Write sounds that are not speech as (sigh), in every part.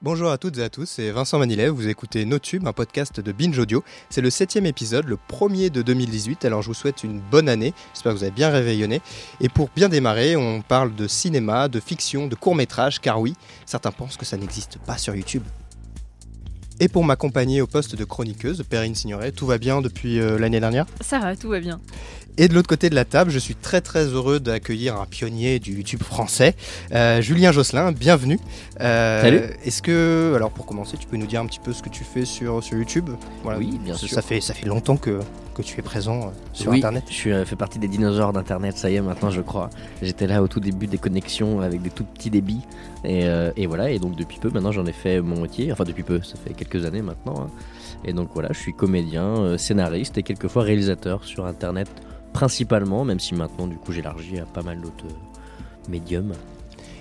Bonjour à toutes et à tous, c'est Vincent Manilev, vous écoutez NoTube, un podcast de Binge Audio. C'est le septième épisode, le premier de 2018, alors je vous souhaite une bonne année, j'espère que vous avez bien réveillonné. Et pour bien démarrer, on parle de cinéma, de fiction, de court métrage, car oui, certains pensent que ça n'existe pas sur YouTube. Et pour m'accompagner au poste de chroniqueuse, Perrine Signoret, tout va bien depuis euh, l'année dernière? Ça va, tout va bien. Et de l'autre côté de la table, je suis très très heureux d'accueillir un pionnier du YouTube français, euh, Julien Josselin, bienvenue. Euh, Salut. Est-ce que, alors pour commencer, tu peux nous dire un petit peu ce que tu fais sur, sur YouTube? Oui, bien sûr. Ça fait, ça fait longtemps que, que tu es présent euh, sur oui, Internet. Je suis, fais partie des dinosaures d'Internet, ça y est maintenant je crois. J'étais là au tout début des connexions avec des tout petits débits. Et, et voilà, et donc depuis peu, maintenant j'en ai fait mon métier. Enfin depuis peu, ça fait quelques années maintenant. Hein. Et donc voilà, je suis comédien, scénariste et quelquefois réalisateur sur Internet principalement, même si maintenant du coup j'élargis à pas mal d'autres euh, médiums.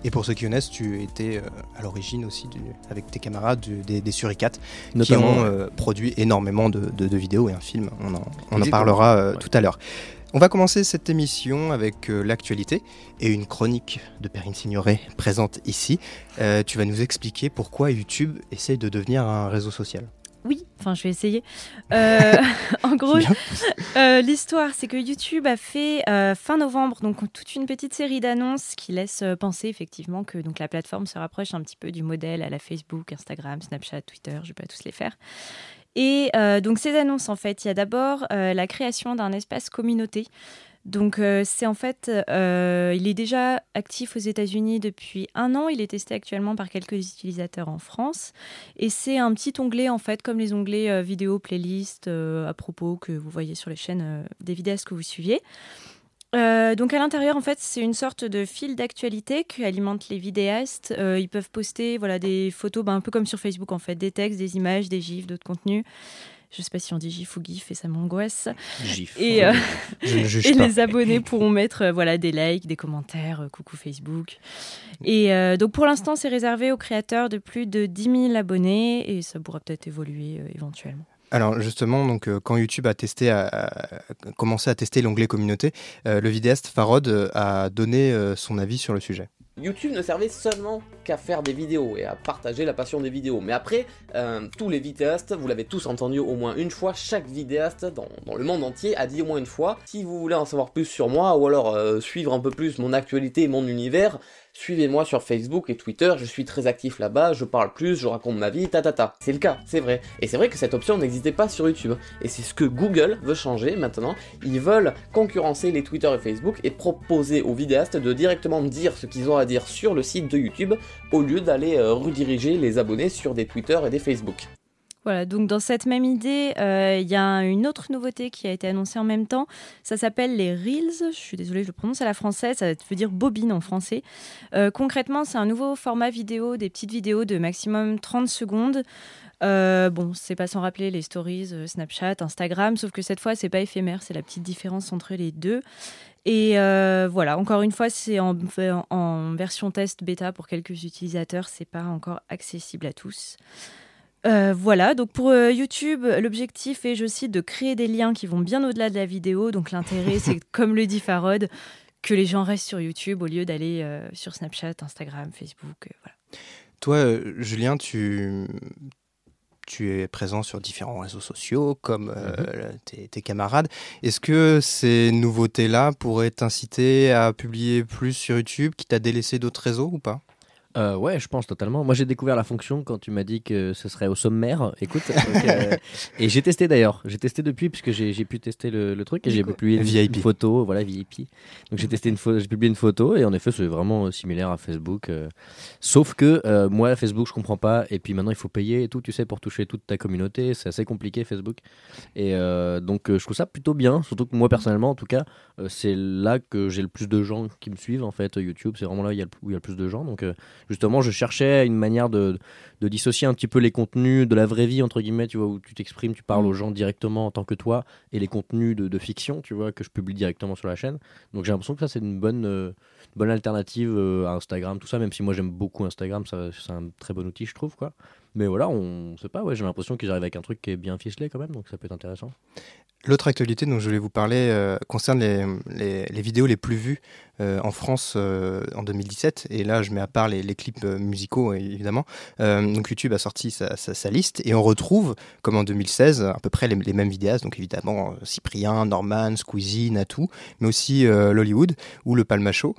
Et pour ceux qui connaissent, tu étais euh, à l'origine aussi avec tes camarades des, des Suricates qui ont euh, produit énormément de, vidéos et un film. On en, on en parlera tout à l'heure. On va commencer cette émission avec l'actualité et une chronique de Perrine Signoret présente ici. tu vas nous expliquer pourquoi YouTube essaye de devenir un réseau social. Oui, enfin je vais essayer. Euh, (laughs) en gros, euh, l'histoire, c'est que YouTube a fait euh, fin novembre donc toute une petite série d'annonces qui laissent penser effectivement que donc la plateforme se rapproche un petit peu du modèle à la Facebook, Instagram, Snapchat, Twitter. Je ne vais pas tous les faire. Et donc ces annonces, en fait, il y a d'abord la création d'un espace communauté donc euh, c'est en fait, euh, il est déjà actif aux États-Unis depuis un an. Il est testé actuellement par quelques utilisateurs en France. Et c'est un petit onglet en fait, comme les onglets euh, vidéo, playlist, à propos que vous voyez sur les chaînes des vidéastes que vous suiviez. donc à l'intérieur, en fait, c'est une sorte de fil d'actualité qui alimente les vidéastes. ils peuvent poster voilà, des photos, ben, un peu comme sur Facebook en fait, des textes, des images, des gifs, d'autres contenus. Je ne sais pas si on dit GIF ou GIF et ça m'angoisse. GIF. Et, euh, (laughs) et les abonnés pourront mettre euh, voilà, des likes, des commentaires, euh, coucou Facebook. Et donc pour l'instant, c'est réservé aux créateurs de plus de 10 000 abonnés et ça pourra peut-être évoluer éventuellement. Alors justement, donc quand YouTube a testé, a, commencé à tester l'onglet communauté, le vidéaste Farod a donné son avis sur le sujet. YouTube ne servait seulement qu'à faire des vidéos et à partager la passion des vidéos. Mais après, euh, tous les vidéastes, vous l'avez tous entendu au moins une fois, chaque vidéaste dans, le monde entier a dit au moins une fois, si vous voulez en savoir plus sur moi ou alors euh, suivre un peu plus mon actualité et mon univers, Suivez-moi sur Facebook et Twitter, je suis très actif là-bas, je parle plus, je raconte ma vie, ta ta ta. C'est le cas, c'est vrai. Et c'est vrai que cette option n'existait pas sur YouTube. Et c'est ce que Google veut changer maintenant. Ils veulent concurrencer les Twitter et Facebook et proposer aux vidéastes de directement dire ce qu'ils ont à dire sur le site de YouTube au lieu d'aller euh, rediriger les abonnés sur des Twitter et des Facebook. Voilà, donc dans cette même idée, euh, il y a une autre nouveauté qui a été annoncée en même temps. Ça s'appelle les Reels. Je suis désolée, je le prononce à la française. Ça veut dire bobine en français. Euh, concrètement, c'est un nouveau format vidéo, des petites vidéos de maximum 30 secondes. Euh, bon, c'est pas sans rappeler les stories Snapchat, Instagram, sauf que cette fois, c'est pas éphémère. C'est la petite différence entre les deux. Et voilà, encore une fois, c'est en, en, version test bêta pour quelques utilisateurs. C'est pas encore accessible à tous. Euh, voilà, donc pour euh, YouTube, l'objectif est, je cite, de créer des liens qui vont bien au-delà de la vidéo. Donc l'intérêt, c'est, (laughs) comme le dit Farod, que les gens restent sur YouTube au lieu d'aller euh, sur Snapchat, Instagram, Facebook. voilà. Toi, Julien, tu, tu es présent sur différents réseaux sociaux comme mhm. tes, tes, camarades. Est-ce que ces nouveautés-là pourraient t'inciter à publier plus sur YouTube, qui t'a délaissé d'autres réseaux ou pas? Euh, ouais, je pense totalement. Moi, j'ai découvert la fonction quand tu m'as dit que ce serait au sommaire. Écoute, (laughs) euh, et j'ai testé d'ailleurs. J'ai testé depuis puisque j'ai pu tester le, truc et j'ai publié une, photo, voilà VIP. Donc j'ai testé une photo, j'ai publié une photo et en effet, c'est vraiment similaire à Facebook. Euh. sauf que moi, Facebook, je comprends pas. Et puis maintenant, il faut payer et tout, tu sais, pour toucher toute ta communauté. C'est assez compliqué Facebook. Et donc, je trouve ça plutôt bien. Surtout que moi, personnellement, en tout cas, c'est là que j'ai le plus de gens qui me suivent. En fait, YouTube, c'est vraiment là où il y a le plus de gens. Donc justement, je cherchais une manière de, dissocier un petit peu les contenus de la vraie vie, entre guillemets, tu vois, où tu t'exprimes, tu parles mm. aux gens directement en tant que toi, et les contenus de, fiction, tu vois, que je publie directement sur la chaîne. Donc j'ai l'impression que ça, c'est une bonne, euh, bonne alternative euh, à Instagram, tout ça, même si moi j'aime beaucoup Instagram, c'est un très bon outil, je trouve, quoi. Mais voilà, on sait pas, j'ai l'impression qu'ils arrivent avec un truc qui est bien ficelé quand même, donc ça peut être intéressant. L'autre actualité dont je voulais vous parler euh, concerne les, vidéos les plus vues euh, en France euh, en 2017. Et là, je mets à part les, clips musicaux, évidemment. donc YouTube a sorti sa, liste et on retrouve, comme en 2016, à peu près les, mêmes vidéastes. Donc évidemment Cyprien, Norman, Squeezie, Natou, mais aussi l'Hollywood ou le Palmacho,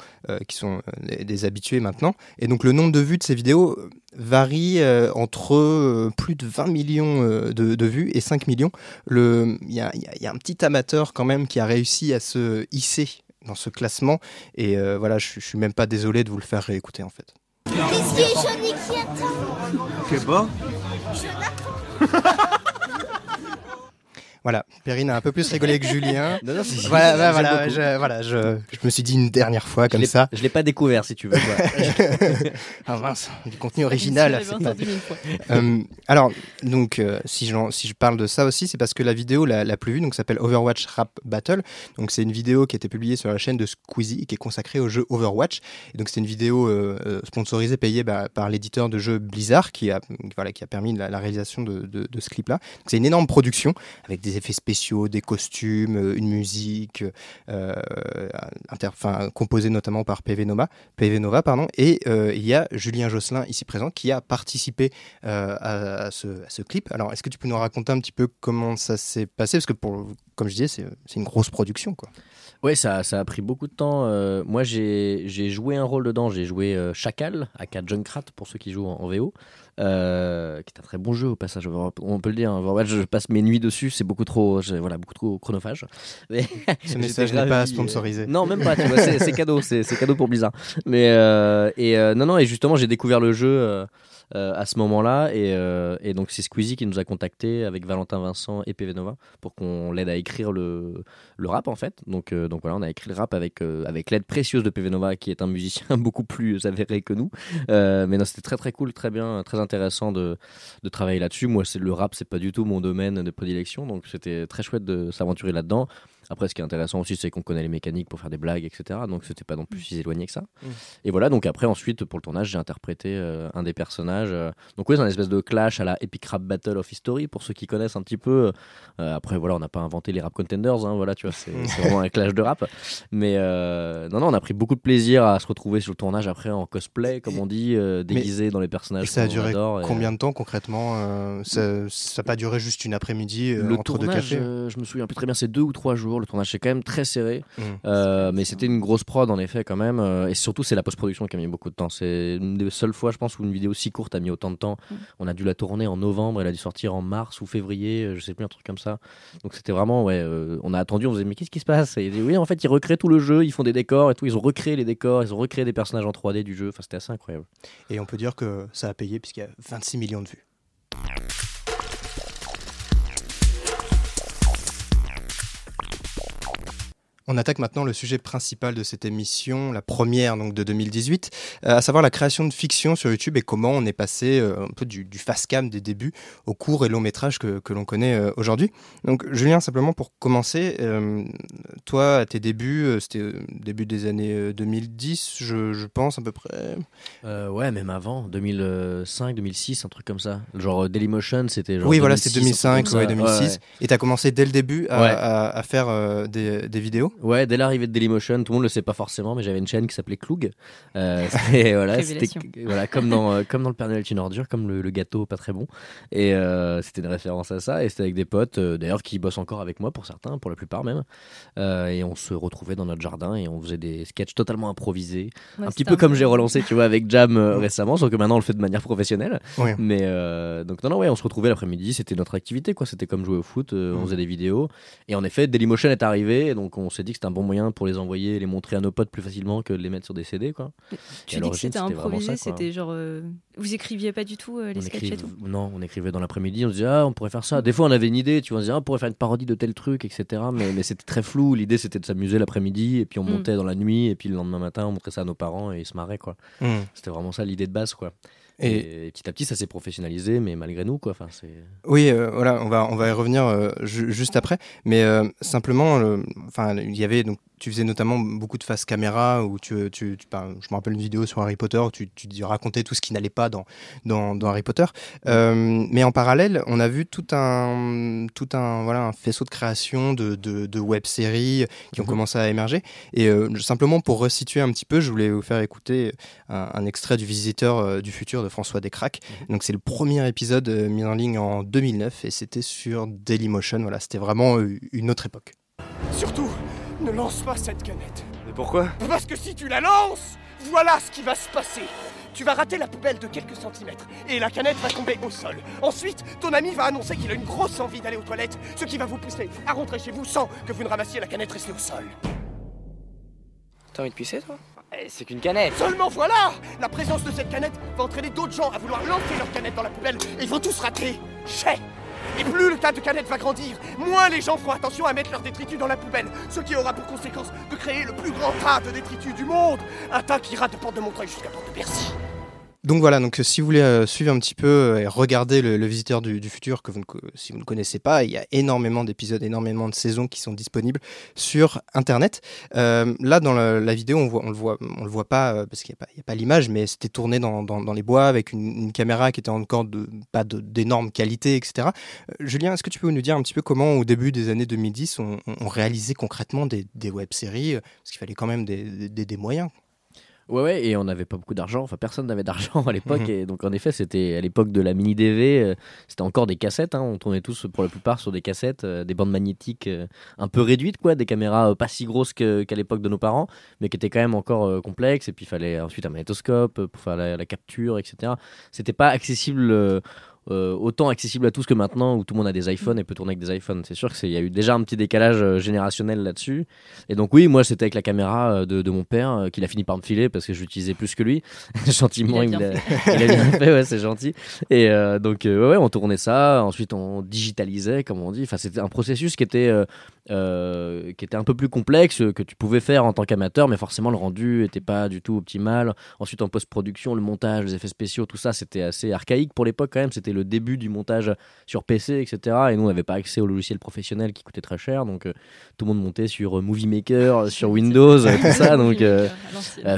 qui sont des habitués maintenant. Et donc le nombre de vues de ces vidéos varie entre plus de 20 millions de, vues et 5 millions. Il y a, un petit amateur quand même qui a réussi à se hisser dans ce classement. Et voilà, je, je suis même pas désolé de vous le faire réécouter en fait. Que bon (laughs) Voilà, Perrine a un peu plus rigolé que Julien. non, non, voilà, bah, voilà, je, voilà je, je, me suis dit une dernière fois comme ça. Je l'ai pas découvert si tu veux. (laughs) ah mince, du contenu original. euh, alors, donc, euh, si, je, si je parle de ça aussi, c'est parce que la vidéo la, la plus vue donc s'appelle Overwatch Rap Battle. Donc, c'est une vidéo qui a été publiée sur la chaîne de Squeezie qui est consacrée au jeu Overwatch. Et donc, c'est une vidéo euh, sponsorisée, payée bah, par l'éditeur de jeu Blizzard qui a, voilà, qui a permis la, la réalisation de, de, de ce clip-là. C'est une énorme production avec des des effets spéciaux, des costumes, euh, une musique, euh, enfin, composée notamment par PV Nova, PV Nova pardon, et euh, il y a Julien Josselin ici présent qui a participé à, ce, clip. Alors, est-ce que tu peux nous raconter un petit peu comment ça s'est passé? Parce que, pour, comme je disais, c'est une grosse production. Quoi. Oui, ça, ça, a pris beaucoup de temps. moi, j'ai joué un rôle dedans. J'ai joué Chacal, aka Junkrat, pour ceux qui jouent en, en VO. Euh, qui est un très bon jeu au passage. On peut le dire. Hein. je passe mes nuits dessus. C'est beaucoup trop, voilà, beaucoup trop chronophage. (laughs) Mais Ce message n'est pas sponsorisé. non, même pas. c'est cadeau. C'est cadeau pour Blizzard. Mais euh, et euh, non, non. Et justement, j'ai découvert le jeu. À ce moment-là. Et, et donc, c'est Squeezie qui nous a contacté avec Valentin Vincent et PV Nova pour qu'on l'aide à écrire le, le rap, en fait. Donc, donc voilà, on a écrit le rap avec, avec l'aide précieuse de PV Nova, qui est un musicien (laughs) beaucoup plus avéré que nous. mais non, c'était très, très cool, très bien, très intéressant de, de travailler là-dessus. Moi, c'est le rap, c'est pas du tout mon domaine de prédilection, donc c'était très chouette de s'aventurer là-dedans. Après, ce qui est intéressant aussi, c'est qu'on connaît les mécaniques pour faire des blagues, etc. Donc, c'était pas non plus si éloigné que ça. Mm. Et voilà, donc après, ensuite, pour le tournage, j'ai interprété euh, un des personnages. Euh. Donc, oui, c'est un espèce de clash à la Epic Rap Battle of History, pour ceux qui connaissent un petit peu. Euh, après, voilà, on n'a pas inventé les rap contenders, hein, voilà, tu vois, c'est vraiment un clash de rap. Mais non, non, on a pris beaucoup de plaisir à se retrouver sur le tournage après en cosplay, comme on dit, déguisé dans les personnages. Ça a duré combien de temps concrètement Ça n'a pas duré juste une après-midi entre deux cafés? Je me souviens plus très bien, c'est deux ou trois jours le tournage est quand même très serré, mmh. euh, mais c'était une grosse prod en effet quand même. Euh, et surtout, c'est la post-production qui a mis beaucoup de temps. C'est une des seules fois, je pense, où une vidéo si courte a mis autant de temps. Mmh. On a dû la tourner en novembre, elle a dû sortir en mars ou février, euh, je sais plus, un truc comme ça. Donc c'était vraiment, ouais, on a attendu, on se disait, mais qu'est-ce qui se passe? Et oui, en fait, ils recréent tout le jeu, ils font des décors et tout. Ils ont recréé les décors, ils ont recréé des personnages en 3D du jeu. Enfin, c'était assez incroyable. Et on peut dire que ça a payé puisqu'il y a 26 millions de vues. On attaque maintenant le sujet principal de cette émission, la première donc de 2018, euh, à savoir la création de fiction sur YouTube et comment on est passé euh, un peu du, du fast cam des débuts au court et long métrage que, l'on connaît euh, aujourd'hui. Donc Julien, simplement pour commencer, toi à tes débuts, c'était début des années 2010, je, pense à peu près. ouais, même avant, 2005, 2006, un truc comme ça. Genre Dailymotion, c'était genre. Oui, voilà, c'était 2005, ouais, 2006. Et tu as commencé dès le début à, faire des, des vidéos? Ouais, dès l'arrivée de Dailymotion, tout le monde le sait pas forcément, mais j'avais une chaîne qui s'appelait Klug. (laughs) Euh, voilà, c'était voilà, comme dans euh, comme dans le Père Noël une ordure, comme le, gâteau pas très bon. Et euh, c'était une référence à ça. Et c'était avec des potes, euh, d'ailleurs, qui bossent encore avec moi pour certains, pour la plupart même. et on se retrouvait dans notre jardin et on faisait des sketchs totalement improvisés, un petit peu comme j'ai relancé, tu vois, avec Jam récemment, sauf que maintenant on le fait de manière professionnelle. Mais donc non, non, ouais, on se retrouvait l'après-midi, c'était notre activité, quoi. C'était comme jouer au foot, on faisait des vidéos. Et en effet, Dailymotion est arrivé, donc on s'est dit que c'était un bon moyen pour les envoyer et les montrer à nos potes plus facilement que de les mettre sur des CD. Quoi. Tu dis que c'était improvisé, c'était genre. Euh, vous écriviez pas du tout euh, les sketchs et tout? Non, on écrivait dans l'après-midi, on se disait, ah, on pourrait faire ça. Des fois, on avait une idée, tu vois, on se disait, ah, on pourrait faire une parodie de tel truc, etc. Mais, mais c'était très flou. L'idée, c'était de s'amuser l'après-midi, et puis on mm. montait dans la nuit, et puis le lendemain matin, on montrait ça à nos parents, et ils se marraient, quoi. Mm. C'était vraiment ça l'idée de base, quoi. Et, petit à petit, ça s'est professionnalisé, mais malgré nous, quoi. Enfin, c'est. Oui, euh, voilà, on va on va y revenir juste après, mais simplement, enfin, il y avait donc tu faisais notamment beaucoup de face caméra où tu, tu, ben, je me rappelle une vidéo sur Harry Potter où tu, tu racontais tout ce qui n'allait pas dans, dans, dans, Harry Potter. Euh, mais en parallèle, on a vu tout un, tout un, voilà, un faisceau de création de, de, de web-séries qui ont mhm. commencé à émerger. Et euh, simplement pour resituer un petit peu, je voulais vous faire écouter un, extrait du Visiteur euh, du futur de François Descraques. Mhm. Donc c'est le premier épisode mis en ligne en 2009 et c'était sur Dailymotion. Voilà, c'était vraiment une autre époque. Surtout, ne lance pas cette canette. Mais pourquoi? Parce que si tu la lances, voilà ce qui va se passer. Tu vas rater la poubelle de quelques centimètres et la canette va tomber au sol. Ensuite, ton ami va annoncer qu'il a une grosse envie d'aller aux toilettes, ce qui va vous pousser à rentrer chez vous sans que vous ne ramassiez la canette restée au sol. T'as envie de pisser, toi? Eh, C'est qu'une canette Seulement voilà La présence de cette canette va entraîner d'autres gens à vouloir lancer leur canette dans la poubelle et ils vont tous rater. Chais et plus le tas de canettes va grandir, moins les gens feront attention à mettre leurs détritus dans la poubelle, ce qui aura pour conséquence de créer le plus grand tas de détritus du monde, un tas qui ira de Porte de Montreuil jusqu'à Porte de Bercy. Donc voilà, donc si vous voulez euh, suivre un petit peu euh, et regarder le, visiteur du, futur, que si vous ne connaissez pas, il y a énormément d'épisodes, énormément de saisons qui sont disponibles sur Internet. Euh, là, dans la, vidéo, on voit, on le voit, pas parce qu'il n'y a pas, l'image, mais c'était tourné dans, les bois avec une, caméra qui était encore pas d'énorme qualité, etc. Julien, est-ce que tu peux nous dire un petit peu comment, au début des années 2010, on, réalisait concrètement des, web-séries, parce qu'il fallait quand même des moyens. Ouais, ouais, et on n'avait pas beaucoup d'argent. Enfin, personne n'avait d'argent à l'époque. Mhm. Et donc, en effet, c'était à l'époque de la mini DV. Euh, c'était encore des cassettes. Hein. On tournait tous, pour la plupart, sur des cassettes, euh, des bandes magnétiques euh, un peu réduites, quoi. Des caméras pas si grosses qu'à l'époque de nos parents, mais qui étaient quand même encore complexes. Et puis, il fallait ensuite un magnétoscope pour faire la, la capture, etc. C'était pas accessible euh, autant accessible à tous que maintenant où tout le monde a des iPhones et peut tourner avec des iPhones. C'est sûr qu'il y a eu déjà un petit décalage euh, générationnel là-dessus. Et donc oui, moi c'était avec la caméra euh, de, mon père qu'il a fini par me filer parce que j'utilisais plus que lui. (laughs) Gentiment, il a, bien, (laughs) fait, ouais, c'est gentil. Et donc ouais, on tournait ça. Ensuite, on digitalisait, comme on dit. Enfin, c'était un processus qui était qui était un peu plus complexe que tu pouvais faire en tant qu'amateur, mais forcément le rendu était pas du tout optimal. Ensuite, en post-production, le montage, les effets spéciaux, tout ça, c'était assez archaïque pour l'époque quand même. C'était le début du montage sur PC, etc. Et nous, on n'avait pas accès au logiciel professionnel qui coûtait très cher. Donc, euh, tout le monde montait sur euh, Movie Maker, euh, (laughs) sur Windows, tout ça. donc,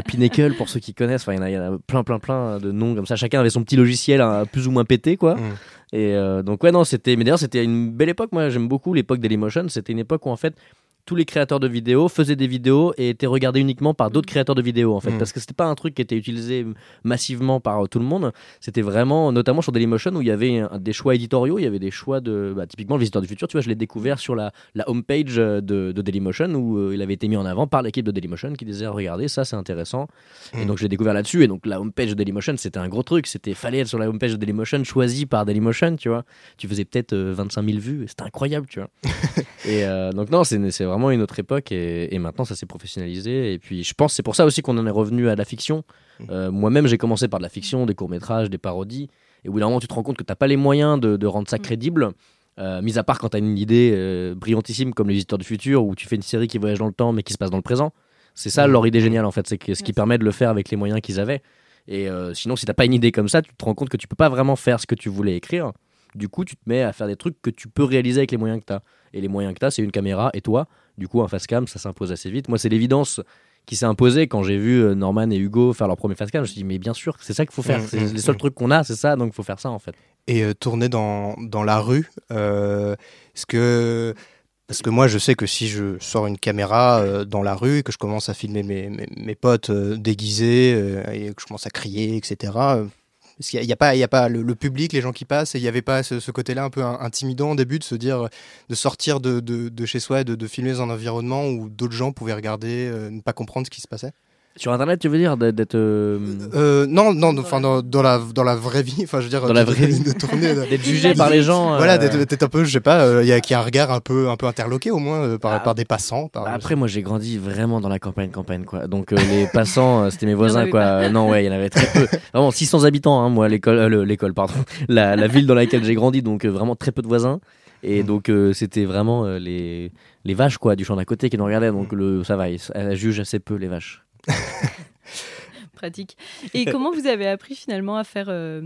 Pinnacle, pour ceux qui connaissent, il y, en a plein, plein, plein de noms comme ça. Chacun avait son petit logiciel hein, plus ou moins pété, quoi. Mm. Et donc, ouais, non, c'était. Mais d'ailleurs, c'était une belle époque. Moi, j'aime beaucoup l'époque Dailymotion. C'était une époque où, en fait, tous les créateurs de vidéos faisaient des vidéos et étaient regardés uniquement par d'autres mm. créateurs de vidéos en fait. Mm. parce que c'était pas un truc qui était utilisé massivement par euh, tout le monde. C'était vraiment notamment sur Dailymotion où il y avait des choix éditoriaux. Il y avait des choix de bah, typiquement le visiteur du futur tu vois je l'ai découvert sur la, la homepage euh, de, de Dailymotion où euh, il avait été mis en avant par l'équipe de Dailymotion qui disait regardez ça c'est intéressant. Et mm. donc je l'ai découvert là-dessus. Et donc la homepage de Dailymotion c'était un gros truc. C'était fallait être sur la homepage de Dailymotion choisie par Dailymotion tu vois. Tu faisais peut-être 25 000 vues. C'était incroyable tu vois. (laughs) Et donc non c'est vraiment une autre époque et, maintenant ça s'est professionnalisé. Et puis je pense c'est pour ça aussi qu'on en est revenu à la fiction. Mmh. Euh, moi-même j'ai commencé par de la fiction, des courts-métrages, des parodies. Et où d'un moment tu te rends compte que tu n'as pas les moyens de, rendre ça mmh. crédible. Euh, mis à part quand tu as une idée euh, brillantissime comme Les Visiteurs du Futur où tu fais une série qui voyage dans le temps mais qui se passe dans le présent. C'est ça mmh. leur idée géniale en fait, c'est ce qui permet de le faire avec les moyens qu'ils avaient. Et sinon, si t'as pas une idée comme ça, tu te rends compte que tu peux pas vraiment faire ce que tu voulais écrire. Du coup, tu te mets à faire des trucs que tu peux réaliser avec les moyens que tu as. Et les moyens que tu as, c'est une caméra et toi. Du coup, un cam, ça s'impose assez vite. Moi, c'est l'évidence qui s'est imposée quand j'ai vu euh, Norman et Hugo faire leur premier cam. Je me suis dit, mais bien sûr, c'est ça qu'il faut faire. Mmh, c'est mmh, les seuls mmh. trucs qu'on a, c'est ça, donc il faut faire ça en fait. Et euh, tourner dans, dans, la rue, euh, est-ce que. Parce que moi, je sais que si je sors une caméra dans la rue et que je commence à filmer mes, mes, mes potes déguisés et que je commence à crier, etc., parce qu'il n'y a, pas, pas le, public, les gens qui passent, et il n'y avait pas ce, côté-là un peu intimidant au début de se dire, de sortir de, de, chez soi et de, filmer dans un environnement où d'autres gens pouvaient regarder, euh, ne pas comprendre ce qui se passait? Sur Internet, tu veux dire d'être euh, euh, Non, non, enfin dans, dans, la dans la vraie vie, enfin je veux dire dans la vraie vie de tourner, (laughs) d'être jugé par les gens. Voilà, d'être un peu, je sais pas, il y a qui a un regard un peu un peu interloqué au moins par, ah. par des passants. Par, bah, après, moi j'ai grandi vraiment dans la campagne campagne quoi. Donc les (laughs) passants, c'était mes voisins quoi. Non ouais, il y en avait très peu. (laughs) Vraiment 600 habitants, hein, moi l'école, l'école pardon, la, la ville dans laquelle j'ai grandi, donc vraiment très peu de voisins. Et mm. donc c'était vraiment les, les vaches quoi du champ d'à côté qui nous regardaient. Donc mm. le, ça va, elles jugent assez peu les vaches. (laughs) Pratique. Et comment vous avez appris finalement à faire, euh,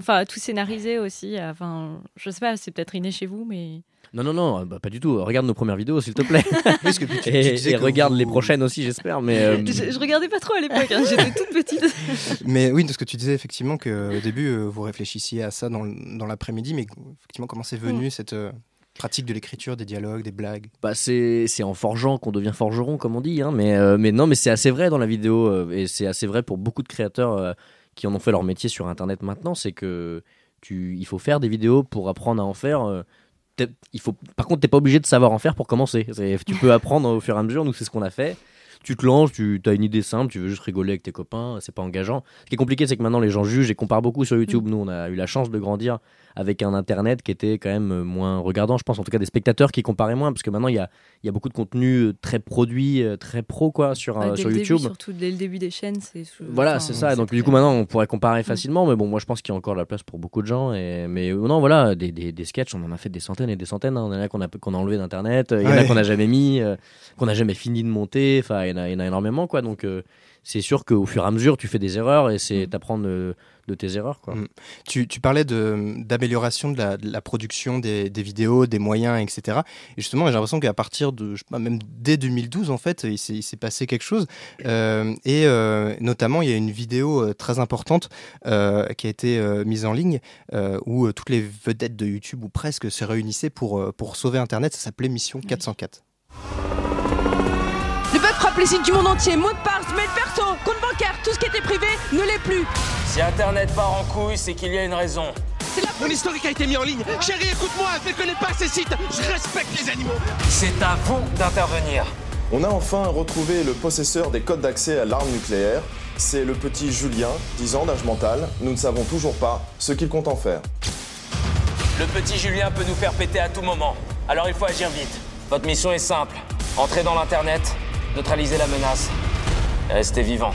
enfin, à tout scénariser aussi Enfin, je sais pas, c'est peut-être inné chez vous, mais. Non, non, non, bah, pas du tout. Regarde nos premières vidéos, s'il te plaît. (laughs) Parce que tu- tu et disais et que regarde vous- les prochaines aussi, j'espère. Mais euh, Je, je regardais pas trop à l'époque, hein, j'étais toute petite. (laughs) Mais oui, parce que tu disais effectivement qu'au début, euh, vous réfléchissiez à ça dans, l'après-midi, mais effectivement, comment c'est venu cette euh, pratique de l'écriture, des dialogues, des blagues. Bah c'est en forgeant qu'on devient forgeron comme on dit hein, mais euh, mais non mais c'est assez vrai dans la vidéo euh, et c'est assez vrai pour beaucoup de créateurs euh, qui en ont fait leur métier sur internet maintenant c'est que tu il faut faire des vidéos pour apprendre à en faire il faut par contre t'es pas obligé de savoir en faire pour commencer. Tu peux apprendre au fur et à mesure nous c'est ce qu'on a fait tu te lances, tu as une idée simple, tu veux juste rigoler avec tes copains, c'est pas engageant. Ce qui est compliqué, c'est que maintenant les gens jugent et comparent beaucoup sur YouTube. Nous, on a eu la chance de grandir avec un internet qui était quand même moins regardant, je pense, en tout cas des spectateurs qui comparaient moins, parce que maintenant il y a, il y a beaucoup de contenu euh, très produit, euh, très pro quoi sur, Ouais, euh, dès sur le YouTube. début, surtout dès le début des chaînes, c'est. Voilà, enfin, c'est ça. Donc, très- du coup, maintenant, on pourrait comparer facilement. Mais bon, moi, je pense qu'il y a encore de la place pour beaucoup de gens. Et... Mais euh, non, voilà, des, des, des sketchs, on en a fait des centaines et des centaines. hein. Il y en a qu'on a, qu'on a enlevé d'Internet. Il y en a Ouais. qu'on n'a jamais mis, euh, qu'on n'a jamais fini de monter. Enfin, il y en a, il y en a énormément, quoi. Donc, euh, c'est sûr qu'au fur et à mesure, tu fais des erreurs et c'est d'apprendre de, de tes erreurs, quoi. Mm. Tu, tu parlais d'amélioration de, la, de la production des, des vidéos, des moyens, etc. Et justement, j'ai l'impression qu'à partir de, je sais pas, même dès 2012, en fait, il s'est passé quelque chose. Euh, et euh, notamment, il y a une vidéo euh, très importante euh, qui a été euh, mise en ligne euh, où euh, toutes les vedettes de YouTube, ou presque, se réunissaient pour, euh, pour sauver Internet. Ça s'appelait Mission 404. Le peuple frappe les sites du monde entier, mot de passe, mail perso, compte bancaire, tout ce qui était privé ne l'est plus. Si Internet part en couille, c'est qu'il y a une raison. Mon historique a été mis en ligne. Chérie, écoute-moi, je ne connais pas ces sites. Je respecte les animaux. C'est à vous d'intervenir. On a enfin retrouvé le possesseur des codes d'accès à l'arme nucléaire. C'est le petit Julien, 10 ans d'âge mental. Nous ne savons toujours pas ce qu'il compte en faire. Le petit Julien peut nous faire péter à tout moment. Alors il faut agir vite. Votre mission est simple. Entrez dans l'Internet, neutralisez la menace. Et restez vivant.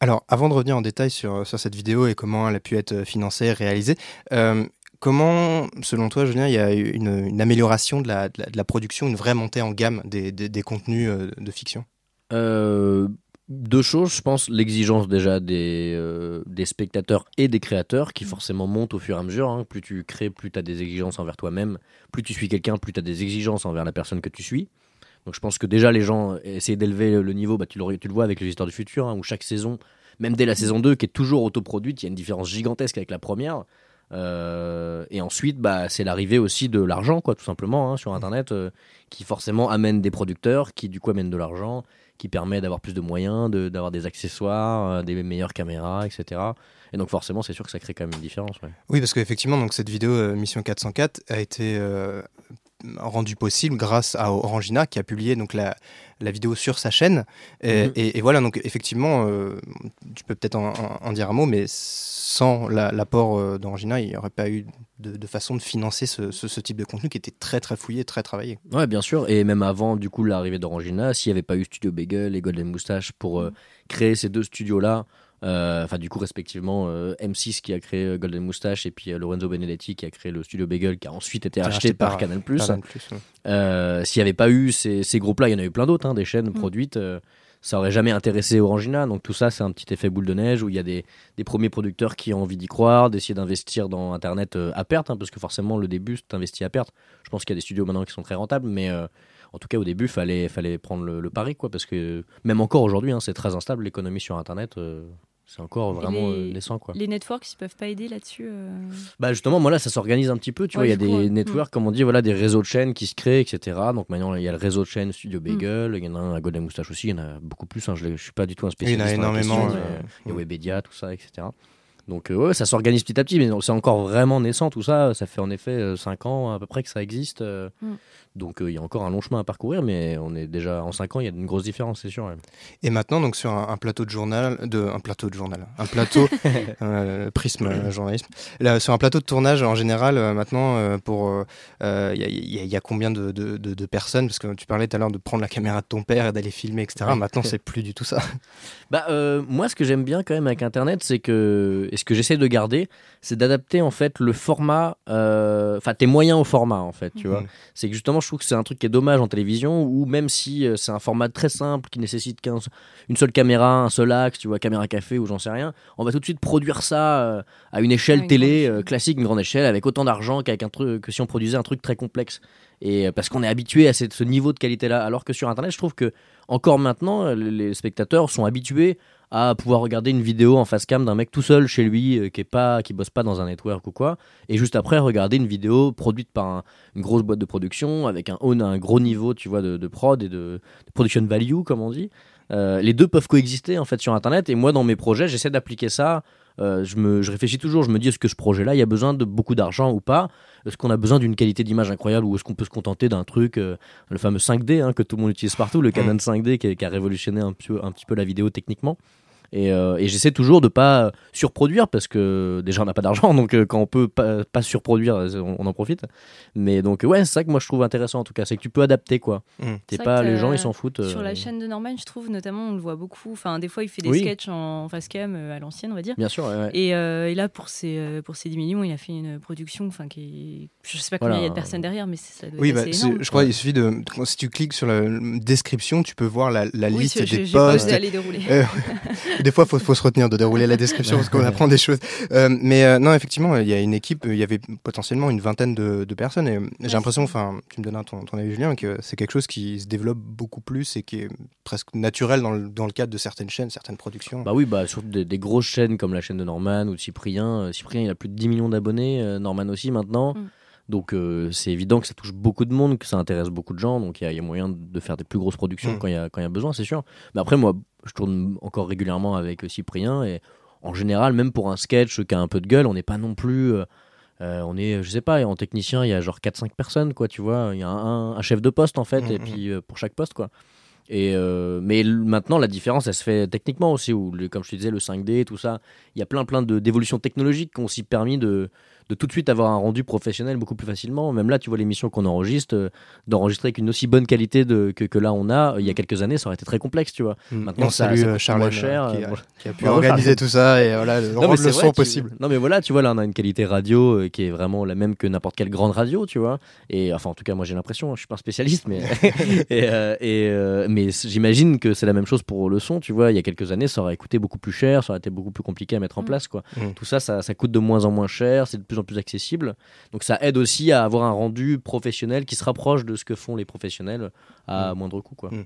Alors, avant de revenir en détail sur, sur cette vidéo et comment elle a pu être euh, financée, réalisée, euh, comment, selon toi, Julien, il y a eu une, une amélioration de la, de, la, de la production, une vraie montée en gamme des, des, des contenus euh, de fiction? Euh, deux choses, je pense, l'exigence déjà des, euh, des spectateurs et des créateurs qui forcément montent au fur et à mesure. hein. Plus tu crées, plus tu as des exigences envers toi-même. Plus tu suis quelqu'un, plus tu as des exigences envers la personne que tu suis. Donc je pense que déjà les gens essaient d'élever le niveau, bah, tu, le, tu le vois avec les histoires du futur, hein, où chaque saison, même dès la saison 2 qui est toujours autoproduite, il y a une différence gigantesque avec la première. Euh, et ensuite, bah, c'est l'arrivée aussi de l'argent, quoi, tout simplement, hein, sur Internet, euh, qui forcément amène des producteurs, qui du coup amènent de l'argent, qui permet d'avoir plus de moyens, de- d'avoir des accessoires, euh, des meilleures caméras, etc. Et donc forcément, c'est sûr que ça crée quand même une différence. ouais. Oui, parce qu'effectivement, donc cette vidéo Mission 404 a été rendue possible grâce à Orangina qui a publié donc la, la vidéo sur sa chaîne. Et, Mhm. et- et voilà, donc effectivement, euh, tu peux peut-être en, dire un mot, mais sans la- l'apport euh, d'Orangina, il n'y aurait pas eu de, de façon de financer ce, ce- ce type de contenu qui était très très fouillé, très travaillé. Ouais, bien sûr. Et même avant, du coup, l'arrivée d'Orangina, s'il n'y avait pas eu Studio Bagel et Golden Moustache pour euh, créer ces deux studios-là, enfin, du coup, respectivement, euh, M6 qui a créé euh, Golden Moustache et puis euh, Lorenzo Benedetti qui a créé le studio Bagel qui a ensuite été racheté, par, Canal+. Ouais. Euh, S'il n'y avait pas eu ces, ces groupes-là, il y en a eu plein d'autres, hein, des chaînes produites. euh, ça aurait jamais intéressé Orangina. Donc tout ça, c'est un petit effet boule de neige où il y a des, des premiers producteurs qui ont envie d'y croire, d'essayer d'investir dans Internet euh, à perte, hein, parce que forcément, le début, c'est investi à perte. Je pense qu'il y a des studios maintenant qui sont très rentables, mais euh, en tout cas, au début, fallait fallait prendre le, le pari, quoi, parce que même encore aujourd'hui, hein, c'est très instable l'économie sur Internet. euh, c'est encore vraiment les- euh, naissant, quoi. Les networks, ils peuvent pas aider là-dessus. euh. Bah justement, moi là, ça s'organise un petit peu. Tu Ouais, vois, il y a des ouais. networks, comme on dit, voilà, des réseaux de chaînes qui se créent, etc. Donc maintenant, il y a le réseau de chaînes Mm. Studio Bagel, il y en a un à Golden Moustache aussi, il y en a beaucoup plus. hein, je, je suis pas du tout un Il y en spécialiste. a énormément. question, euh, mais Il y a Webedia, tout ça, etc. Donc euh, ouais, ça s'organise petit à petit, mais c'est encore vraiment naissant tout ça. Ça fait en effet 5 ans à peu près que ça existe. euh, Mm. Donc euh, il y a encore un long chemin à parcourir, mais on est déjà en 5 ans, il y a une grosse différence, c'est sûr. ouais. Et maintenant, donc sur un, un plateau de journal, de, un plateau de journal, un plateau, (laughs) euh, prisme euh, journalisme, Là, sur un plateau de tournage en général, euh, maintenant, euh, pour, euh, euh, il y, a- y y combien de, de- de- de personnes? Parce que tu parlais tout à l'heure de prendre la caméra de ton père et d'aller filmer, etc. Ouais. Maintenant, c'est plus du tout ça. (laughs) Bah, euh, moi, ce que j'aime bien quand même avec Internet, c'est que, et ce que j'essaie de garder, c'est d'adapter en fait le format, euh, enfin tes moyens au format en fait, tu vois. Mhm. C'est que justement, je trouve que c'est un truc qui est dommage en télévision, où même si euh, c'est un format très simple qui nécessite qu'un- une seule caméra, un seul axe, tu vois, caméra café ou j'en sais rien, on va tout de suite produire ça euh, à une échelle télé euh, classique, une grande échelle, avec autant d'argent qu'avec un truc que si on produisait un truc très complexe. Et euh, parce qu'on est habitué à cette- ce niveau de qualité-là, alors que sur Internet, je trouve que encore maintenant, les spectateurs sont habitués à pouvoir regarder une vidéo en face cam d'un mec tout seul chez lui euh, qui est pas qui bosse pas dans un network ou quoi et juste après regarder une vidéo produite par un- une grosse boîte de production avec un, haut- un gros niveau tu vois de, prod et de, de production value comme on dit. Euh, les deux peuvent coexister en fait sur internet et moi dans mes projets j'essaie d'appliquer ça Euh, je, me, je réfléchis toujours je me dis est-ce que ce projet là il y a besoin de beaucoup d'argent ou pas? Est-ce qu'on a besoin d'une qualité d'image incroyable ou est-ce qu'on peut se contenter d'un truc euh, le fameux 5D hein, que tout le monde utilise partout le Canon 5D qui, a- qui a révolutionné un, peu- un petit peu la vidéo techniquement? Et, euh, et j'essaie toujours de pas surproduire parce que déjà on n'a pas d'argent (laughs) donc euh, quand on peut pas, pas surproduire euh, on, on en profite mais donc ouais c'est ça que moi je trouve intéressant en tout cas c'est que tu peux adapter quoi Mm. t'es C'est pas les gens ils s'en foutent Sur euh, la chaîne de Norman, je trouve notamment, on le voit beaucoup. Enfin, des fois, il fait des Oui. sketchs en face cam euh, à l'ancienne, on va dire. bien sûr ouais, ouais. Et, euh, et là, pour ces, euh, pour ces 10 millions, il a fait une production enfin, qui est... Je sais pas combien Voilà. il y a de personnes derrière, mais ça doit Oui, être bah, assez c'est- énorme. je crois qu'il suffit de. Si tu cliques sur la description, tu peux voir la, la Oui, liste je- des pas osé aller dérouler. Euh, (laughs) des fois, il faut, faut se retenir de dérouler la description parce qu'on apprend des choses. Euh, mais euh, non, effectivement, il y a une équipe, il y avait potentiellement une vingtaine de, de personnes. Et j'ai l'impression, enfin, tu me donnes ton, ton avis, Julien, que c'est quelque chose qui se développe beaucoup plus et qui est presque naturel dans le, dans le cadre de certaines chaînes, certaines productions. Bah oui, bah, sur des, des grosses chaînes comme la chaîne de Norman ou de Cyprien. Euh, Cyprien, il a plus de 10 millions d'abonnés, euh, Norman aussi maintenant. Mm. Donc euh, c'est évident que ça touche beaucoup de monde, que ça intéresse beaucoup de gens. Donc il y, a- il y a moyen de faire des plus grosses productions Mm. quand il y, a- quand il y a besoin, c'est sûr. Mais après, moi, je tourne encore régulièrement avec euh, Cyprien. Et en général, même pour un sketch qui a un peu de gueule, on n'est pas non plus. euh, euh, on est, je sais pas, en technicien, il y a genre 4-5 personnes, quoi, tu vois. Il y a un, un chef de poste, en fait, et mm. puis euh, pour chaque poste, quoi. Et euh, mais maintenant, la différence, elle se fait techniquement aussi, où, le- comme je te disais, le 5D, tout ça, il y a plein, plein de- d'évolutions technologiques qui ont aussi permis de, de tout de suite avoir un rendu professionnel beaucoup plus facilement. Même là, tu vois l'émission qu'on enregistre, euh, d'enregistrer avec une aussi bonne qualité de, que, que là on a, euh, il y a quelques années, ça aurait été très complexe, tu vois. Mm. Maintenant, on ça- salue ça euh, Charlène, cher, euh, qui, a, voilà. qui a pu organiser tout ça et voilà, le, Non, mais rendre le vrai, son tu- possible. Non mais voilà, tu vois là on a une qualité radio euh, qui est vraiment la même que n'importe quelle grande radio, tu vois. Et enfin en tout cas moi j'ai l'impression, je suis pas un spécialiste mais (laughs) (laughs) et, euh, et, euh, mais j'imagine que c'est la même chose pour le son, tu vois. Il y a quelques années ça aurait coûté beaucoup plus cher, ça aurait été beaucoup plus compliqué à mettre en Mm. place quoi. Mm. Tout ça, ça ça coûte de moins en moins cher, c'est de plus en plus accessible. Donc ça aide aussi à avoir un rendu professionnel qui se rapproche de ce que font les professionnels à Mm. moindre coût quoi. Mm.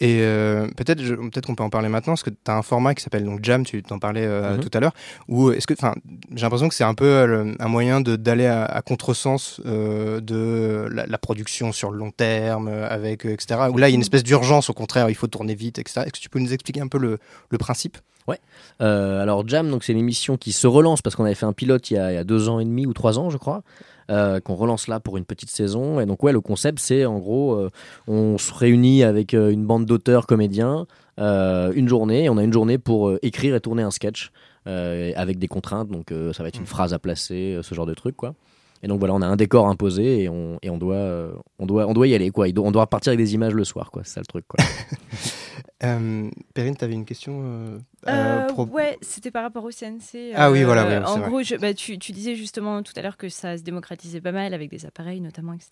Et euh, peut-être peut-être qu'on peut en parler maintenant, parce que tu as un format qui s'appelle donc Jam, tu t'en parlais euh, Mhm. tout à l'heure, où est-ce que, enfin, j'ai l'impression que c'est un peu euh, un moyen d'aller à, à contresens de la, la production sur le long terme, avec etc. Où là il y a une espèce d'urgence, au contraire, il faut tourner vite, etc. Est-ce que tu peux nous expliquer un peu le, le principe? Euh, alors Jam, donc c'est une émission qui se relance parce qu'on avait fait un pilote il y a, il y a deux ans et demi ou trois ans, je crois, euh, qu'on relance là pour une petite saison. Et donc ouais, le concept c'est en gros, euh, on se réunit avec une bande d'auteurs comédiens une journée. Et on a une journée pour écrire et tourner un sketch avec des contraintes. Donc ça va être une phrase à placer, ce genre de truc quoi. Et donc voilà, on a un décor imposé et on, et on, doit, on, doit, on doit y aller quoi. On doit repartir avec des images le soir quoi. C'est ça le truc quoi. (laughs) euh, Perrine, tu avais une question euh, Euh, pro- Ouais, c'était par rapport au CNC. Ah oui, euh, voilà, oui, c'est en gros, je- bah, tu, tu disais justement tout à l'heure que ça se démocratisait pas mal avec des appareils notamment, etc.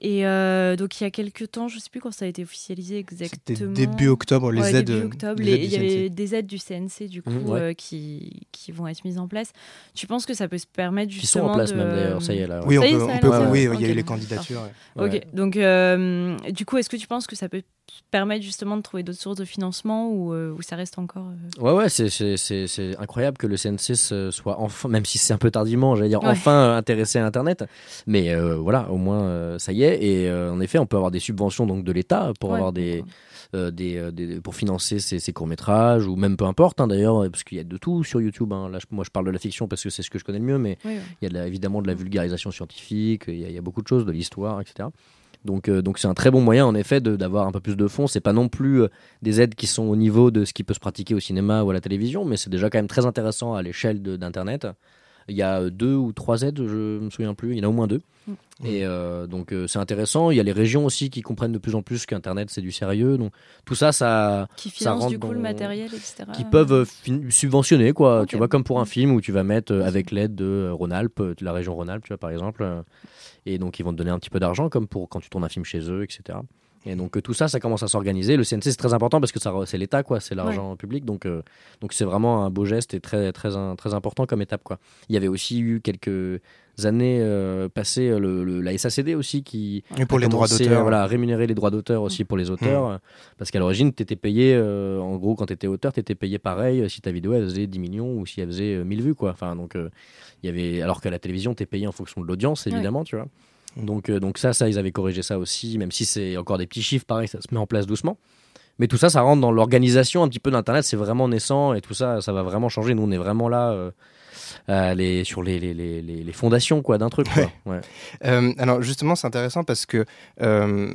Et euh, donc il y a quelques temps, je sais plus quand ça a été officialisé exactement. Début octobre, les Ouais, aides. début octobre, les les- aides il du y avait CNC. des aides du CNC du coup ouais. euh, qui, qui vont être mises en place. Tu penses que ça peut se permettre Qui sont justement en place de- même d'ailleurs, ça y est là. ouais. Oui, on peut, on oui, il y a eu les candidatures. ouais. Ok, Ouais. donc euh, du coup, est-ce que tu penses que ça peut permettre justement de trouver d'autres sources de financement ou, euh, ou ça reste encore euh, Ouais, ouais, c'est- c'est c'est- c'est incroyable que le CNC se- soit enfin, (laughs) même si c'est un peu tardivement, j'allais dire, Ouais. enfin euh, intéressé à Internet. Mais euh, voilà, au moins, euh, ça y est. Et euh, en effet, on peut avoir des subventions donc, de l'État pour Ouais, avoir des, euh, des, euh, des- pour financer ces, ces courts-métrages, ou même peu importe, hein, d'ailleurs, parce qu'il y a de tout sur YouTube. hein. Là, je- moi, je parle de la fiction parce que c'est ce que je connais le mieux, mais Oui, oui. il y a de la- évidemment de la vulgarisation scientifique, il y, a- il y a beaucoup de choses, de l'histoire, etc. Donc, euh, donc c'est un très bon moyen en effet d'avoir un peu plus de fonds. C'est pas non plus euh, des aides qui sont au niveau de ce qui peut se pratiquer au cinéma ou à la télévision, mais c'est déjà quand même très intéressant à l'échelle d'Internet. Il y a deux ou trois aides, je me souviens plus. Il y en a au moins deux. Mm. Et euh, donc euh, c'est intéressant. Il y a les régions aussi qui comprennent de plus en plus qu'Internet c'est du sérieux. Donc tout ça, ça, Qui ça finance rentre du coup le matériel, etc. qui peuvent euh, subventionner quoi. Tu vois comme pour un film où tu vas mettre euh, avec l'aide de Rhône-Alpes, de la région Rhône-Alpes, tu vois par exemple. et donc ils vont te donner un petit peu d'argent comme pour quand tu tournes un film chez eux, etc. Et donc euh, tout ça, ça commence à s'organiser. Le CNC c'est très important parce que c'est l'État quoi, c'est l'argent public. Donc euh, donc c'est vraiment un beau geste et très très un- très important comme étape quoi. Il y avait aussi eu quelques années euh, passées le, le- la SACD aussi qui Et pour a les droits d'auteur. Voilà, rémunérer les droits d'auteur aussi pour les auteurs. euh, Parce qu'à l'origine, tu étais payé, euh, en gros, quand tu étais auteur, tu étais payé pareil si ta vidéo elle faisait 10 millions ou si elle faisait euh, 1000 vues. Quoi. Enfin, donc, euh, il y avait... Alors qu'à la télévision, tu es payé en fonction de l'audience, évidemment, tu vois. Donc, euh, donc ça, ça, ils avaient corrigé ça aussi, même si c'est encore des petits chiffres, pareil, ça se met en place doucement. Mais tout ça, ça rentre dans l'organisation un petit peu d'Internet, c'est vraiment naissant et tout ça, ça va vraiment changer. Nous, on est vraiment là euh, les, sur les, les, les, les- les fondations quoi, d'un truc. Quoi. Ouais. Euh, alors justement, c'est intéressant parce que on-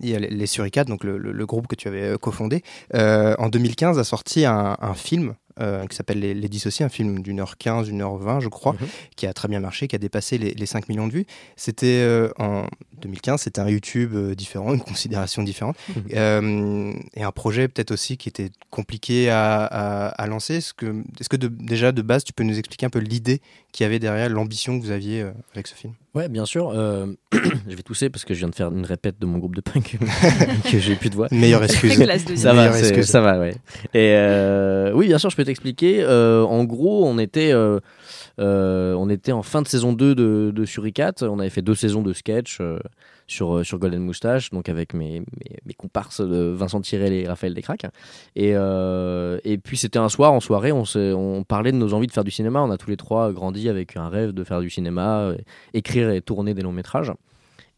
il y a les, Suricates, donc le, le- le groupe que tu avais cofondé, en 2015 a sorti un, un film euh, qui s'appelle Les, les Dissociés, un film d'une heure 15, une heure 20, je crois, Mhm. qui a très bien marché, qui a dépassé les, les 5 millions de vues. C'était euh, en 2015, c'était un YouTube euh, différent, une considération différente, Mhm. Et un projet peut-être aussi qui était compliqué à, à- à lancer. Est-ce que, est-ce que de- déjà de base, tu peux nous expliquer un peu l'idée qu'il y avait derrière, l'ambition que vous aviez avec ce film? Ouais, bien sûr. euh, (clears throat) je vais tousser parce que je viens de faire une répète de mon groupe de punk (laughs) que j'ai plus de voix. Meilleure excuse. Ça va, excuse. ça va, ouais. Et euh, oui, bien sûr, je peux t'expliquer. Euh, en gros, on était, euh, euh, on était en fin de saison 2 de, de Suricat. On avait fait deux saisons de sketch euh, sur, euh, sur Golden Moustache, donc avec mes, mes, comparses de Vincent Tirel et Raphaël Descraques. Et, euh, et puis c'était un soir, en soirée, on, on parlait de nos envies de faire du cinéma. On a tous les trois grandi avec un rêve de faire du cinéma, euh, écrire et tourner des longs métrages.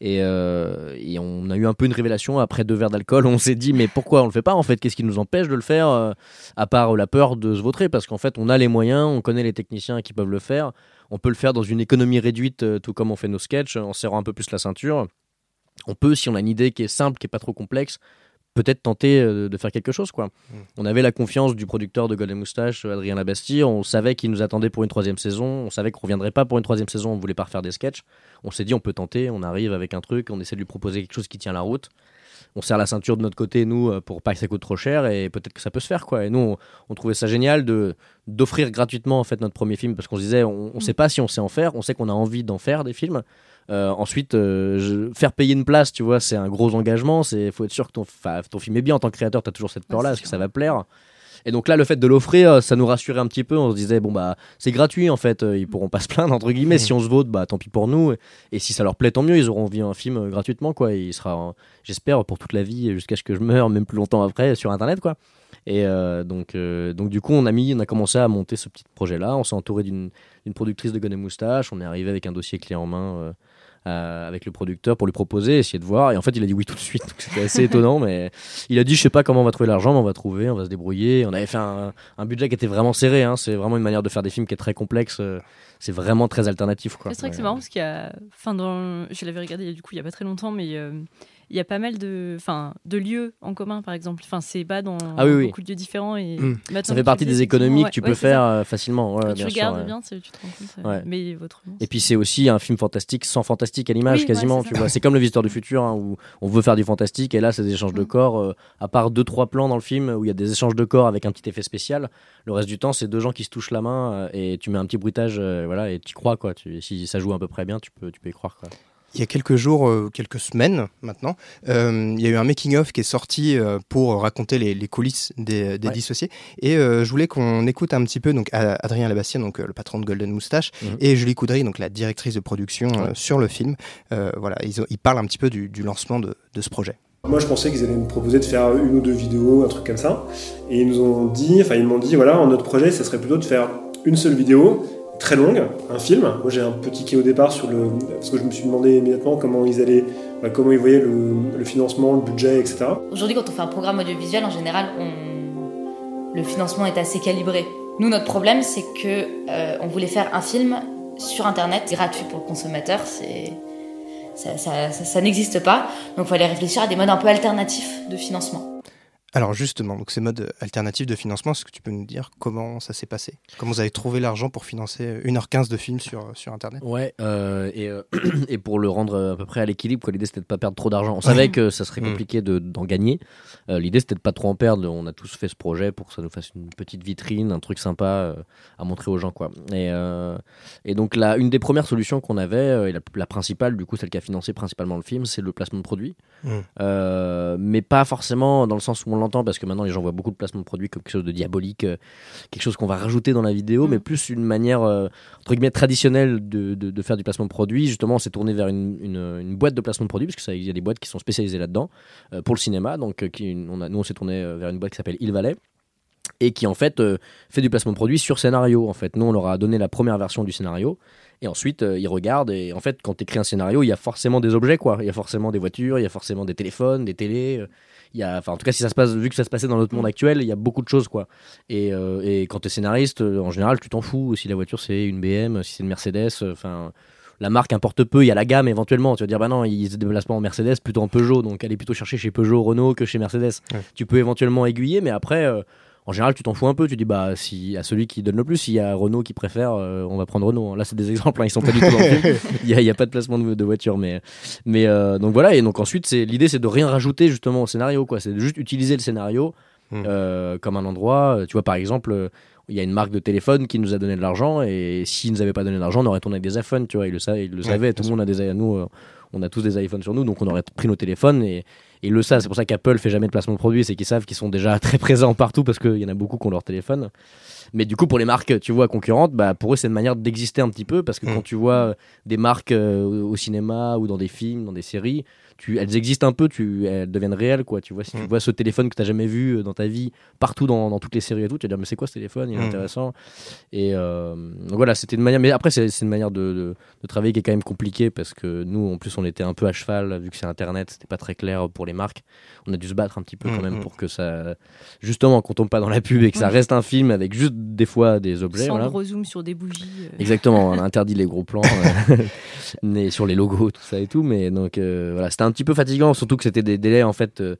Et, et on a eu un peu une révélation après deux verres d'alcool. On s'est dit, mais pourquoi on le fait pas en fait? Qu'est-ce qui nous empêche de le faire À part la peur de se vautrer, parce qu'en fait, on a les moyens, on connaît les techniciens qui peuvent le faire. On peut le faire dans une économie réduite, tout comme on fait nos sketchs, en serrant un peu plus la ceinture. On peut, si on a une idée qui est simple, qui est pas trop complexe, peut-être tenter euh, de faire quelque chose. quoi. On avait la confiance du producteur de Golden Moustache, euh, Adrien Labastille. On savait qu'il nous attendait pour une troisième saison. On savait qu'on reviendrait pas pour une troisième saison. On voulait pas refaire des sketchs. On s'est dit, on peut tenter. On arrive avec un truc. On essaie de lui proposer quelque chose qui tient la route. On serre la ceinture de notre côté, nous, euh, pour pas que ça coûte trop cher. Et peut-être que ça peut se faire. quoi. Et nous, on, on trouvait ça génial de d'offrir gratuitement en fait notre premier film parce qu'on se disait, on, on sait pas si on sait en faire. On sait qu'on a envie d'en faire des films. Euh, ensuite, euh, je- faire payer une place, tu vois, c'est un gros engagement. C'est faut être sûr que ton, film est bien en tant que créateur. Tu as toujours cette peur-là, est-ce que ça va plaire? Et donc là, le fait de l'offrir, euh, ça nous rassurait un petit peu. On se disait, bon, bah, c'est gratuit en fait, ils pourront pas se plaindre, entre guillemets. Si on se vote, bah, tant pis pour nous. Et, si ça leur plaît, tant mieux, ils auront vu un film gratuitement, quoi. Et il sera, j'espère, pour toute la vie, jusqu'à ce que je meure, même plus longtemps après, sur internet, quoi. Et euh, donc, euh, donc, du coup, on a, mis, on a commencé à monter ce petit projet-là. On s'est entouré d'une d'une productrice de Gun et Moustache. On est arrivé avec un dossier clé en main. euh, euh, avec le producteur pour lui proposer, essayer de voir. Et en fait, il a dit oui tout de suite. C'était assez étonnant, mais il a dit je sais pas comment on va trouver l'argent, mais on va trouver, on va se débrouiller. On avait fait un, un budget qui était vraiment serré. hein. C'est vraiment une manière de faire des films qui est très complexe. euh, C'est vraiment très alternatif. C'est vrai que c'est Ouais. marrant parce qu'il y a. Enfin, dans... Je l'avais regardé du coup il y a pas très longtemps, mais euh, il y a pas mal de, enfin, de lieux en commun par exemple. Enfin, c'est pas dans Ah oui, oui. beaucoup de lieux différents. Et Mm. maintenant Ça fait partie des économies que tu peux ouais, faire euh, facilement. ouais, tu bien regardes bien, tu te rends compte. euh. Mais votre. Et puis c'est aussi un film fantastique sans fantastique à l'image Oui, quasiment. tu vois, c'est comme le Visiteur du futur hein, où on veut faire du fantastique et là c'est des échanges de corps. euh, à part deux trois plans dans le film où il y a des échanges de corps avec un petit effet spécial, le reste du temps c'est deux gens qui se touchent la main euh, et tu mets un petit bruitage, voilà et tu crois quoi. Tu, si ça joue à peu près bien, tu peux tu peux y croire quoi. Il y a quelques jours, euh, quelques semaines maintenant, euh, il y a eu un making-of qui est sorti euh, pour raconter les, les coulisses des, des Ouais. dissociés. Et euh, je voulais qu'on écoute un petit peu donc Adrien Labastien, donc le patron de Golden Moustache, Mhm. et Julie Coudry, donc la directrice de production euh, Ouais. sur le film. Euh, voilà, ils, ont- ils parlent un petit peu du, du lancement de, de ce projet. Moi, je pensais qu'ils allaient me proposer de faire une ou deux vidéos, un truc comme ça. Et ils nous ont dit, enfin, ils m'ont dit, voilà, notre projet, ça serait plutôt de faire une seule vidéo, très longue, un film. Moi, j'ai un petit quai au départ sur le. Parce que je me suis demandé immédiatement comment ils allaient. bah, comment ils voyaient le, financement, le budget, etc. Aujourd'hui, quand on fait un programme audiovisuel, en général, le financement est assez calibré. Nous, notre problème, c'est que euh, on voulait faire un film sur Internet, gratuit pour le consommateur. Ça n'existe pas. Donc, il fallait réfléchir à des modes un peu alternatifs de financement. Alors justement, donc ces modes alternatifs de financement, est-ce que tu peux nous dire comment ça s'est passé? Comment vous avez trouvé l'argent pour financer 1h15 de film sur, sur Internet? Ouais, euh, et, euh, (clears throat) et pour le rendre à peu près à l'équilibre, l'idée c'était de pas perdre trop d'argent. On savait que ça serait Mm. compliqué de- d'en gagner. Euh, l'idée c'était de pas trop en perdre. On a tous fait ce projet pour que ça nous fasse une petite vitrine, un truc sympa à montrer aux gens. quoi. Et, et donc là, une des premières solutions qu'on avait, et la, la principale, du coup celle qui a financé principalement le film, c'est le placement de produits. Mm. Euh, mais pas forcément dans le sens où on l'entend, parce que maintenant les gens voient beaucoup de placement de produits comme quelque chose de diabolique, euh, quelque chose qu'on va rajouter dans la vidéo, mais plus une manière euh, entre guillemets traditionnelle de, de- de faire du placement de produits. Justement, on s'est tourné vers une, une- une boîte de placement de produits, parce que ça, il y a des boîtes qui sont spécialisées là-dedans euh, pour le cinéma. Donc, qui, on a, nous, on s'est tourné vers une boîte qui s'appelle Il Valais et qui en fait euh, fait du placement de produits sur scénario. En fait, nous, on leur a donné la première version du scénario. Et ensuite, euh, ils regardent. Et en fait, quand tu écris un scénario, il y a forcément des objets, quoi. Il y a forcément des voitures, il y a forcément des téléphones, des télés. euh, Il y a, enfin, en tout cas, si ça se passe, vu que ça se passait dans notre monde actuel, il y a beaucoup de choses, quoi. Et, euh, et quand tu es scénariste, euh, en général, tu t'en fous. Si la voiture, c'est une BM, si c'est une Mercedes, euh, enfin. la marque importe peu, il y a la gamme éventuellement. Tu vas dire, bah non, ils se déplacent pas en Mercedes, plutôt en Peugeot, donc allez plutôt chercher chez Peugeot, Renault que chez Mercedes. Ouais. Tu peux éventuellement aiguiller, mais après, euh, en général, tu t'en fous un peu. Tu dis, bah, si à celui qui donne le plus, s'il y a Renault qui préfère, euh, on va prendre Renault. Là, c'est des (laughs) exemples, hein, ils sont pas du tout dans le film. (laughs) Il y a, pas de placement de, de voiture, mais, mais euh, donc voilà. Et donc ensuite, c'est l'idée, c'est de rien rajouter justement au scénario, quoi. C'est de juste utiliser le scénario Mm. euh, comme un endroit. Tu vois, par exemple. il y a une marque de téléphone qui nous a donné de l'argent et s'ils nous avaient pas donné d'argent, on aurait tourné avec des iPhones, tu vois, ils le, sa- ils le Ouais, savaient, tout le monde a des nous, on a tous des iPhones sur nous, donc on aurait pris nos téléphones et ils le savent. C'est pour ça qu'Apple fait jamais de placement de produits, c'est qu'ils savent qu'ils sont déjà (laughs) très présents partout parce qu'il y en a beaucoup qui ont leur téléphone. Mais du coup, pour les marques, tu vois, concurrentes, bah, pour eux, c'est une manière d'exister un petit peu parce que Mm. quand tu vois euh, des marques euh, au cinéma ou dans des films, dans des séries, tu, elles existent un peu, tu, elles deviennent réelles, quoi. Tu vois, si tu Mm. vois ce téléphone que tu n'as jamais vu euh, dans ta vie, partout dans, dans toutes les séries et tout, tu vas dire, mais c'est quoi ce téléphone? Il est Mm. intéressant. Et euh, donc voilà, c'était une manière. Mais après, c'est c'est une manière de, de- de travailler qui est quand même compliquée parce que nous, en plus, on était un peu à cheval, vu que c'est Internet, c'était pas très clair pour les marques. On a dû se battre un petit peu quand Mm, même mm. pour que ça. Justement, qu'on tombe pas dans la pub et que ça Ouais. reste un film avec juste des fois des objets. Sans voilà. gros zoom sur des bougies. euh. Exactement, on a (laughs) interdit les gros plans euh, (laughs) mais sur les logos, tout ça et tout. Mais donc euh, voilà, c'était un petit peu fatigant, surtout que c'était des délais en fait euh,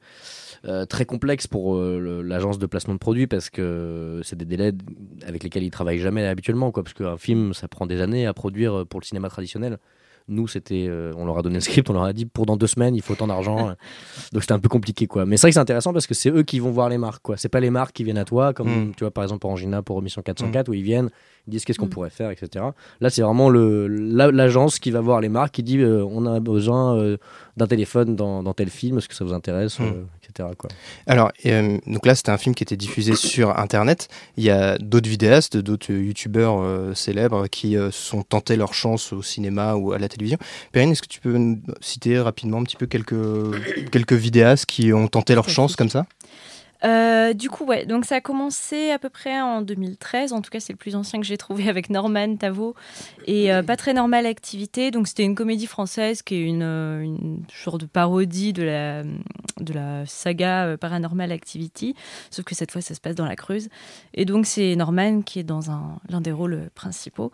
euh, très complexes pour euh, l'agence de placement de produits parce que c'est des délais avec lesquels ils travaillent jamais habituellement, quoi. Parce qu'un film, ça prend des années à produire pour le cinéma traditionnel. Nous, c'était, euh, on leur a donné le script, on leur a dit pour dans deux semaines, il faut tant d'argent. (laughs) Donc c'était un peu compliqué, quoi. Mais c'est vrai que c'est intéressant parce que c'est eux qui vont voir les marques, quoi. C'est pas les marques qui viennent à toi, comme Mm. tu vois par exemple Orangina pour Mission 404 où ils viennent, ils disent qu'est-ce qu'on Mm. pourrait faire, etc. Là, c'est vraiment le la- l'agence qui va voir les marques, qui dit euh, on a besoin euh, d'un téléphone dans, dans tel film, est-ce que ça vous intéresse, etc. Quoi. Alors, euh, donc là, c'était un film qui était diffusé (coughs) sur Internet. Il y a d'autres vidéastes, d'autres youtubeurs euh, célèbres qui euh, se sont tentés leur chance au cinéma ou à la télévision. Perrine, est-ce que tu peux nous citer rapidement un petit peu quelques, (coughs) quelques vidéastes qui ont tenté leur chance comme ça? Euh, du coup, ouais, donc ça a commencé à peu près en 2013. En tout cas, c'est le plus ancien que j'ai trouvé avec Norman Tavo et euh, Pas très normale activité. Donc, c'était une comédie française qui est une, euh, une sorte de parodie de la, de la saga Paranormal Activity. Sauf que cette fois, ça se passe dans la Creuse. Et donc, c'est Norman qui est dans un- l'un des rôles principaux.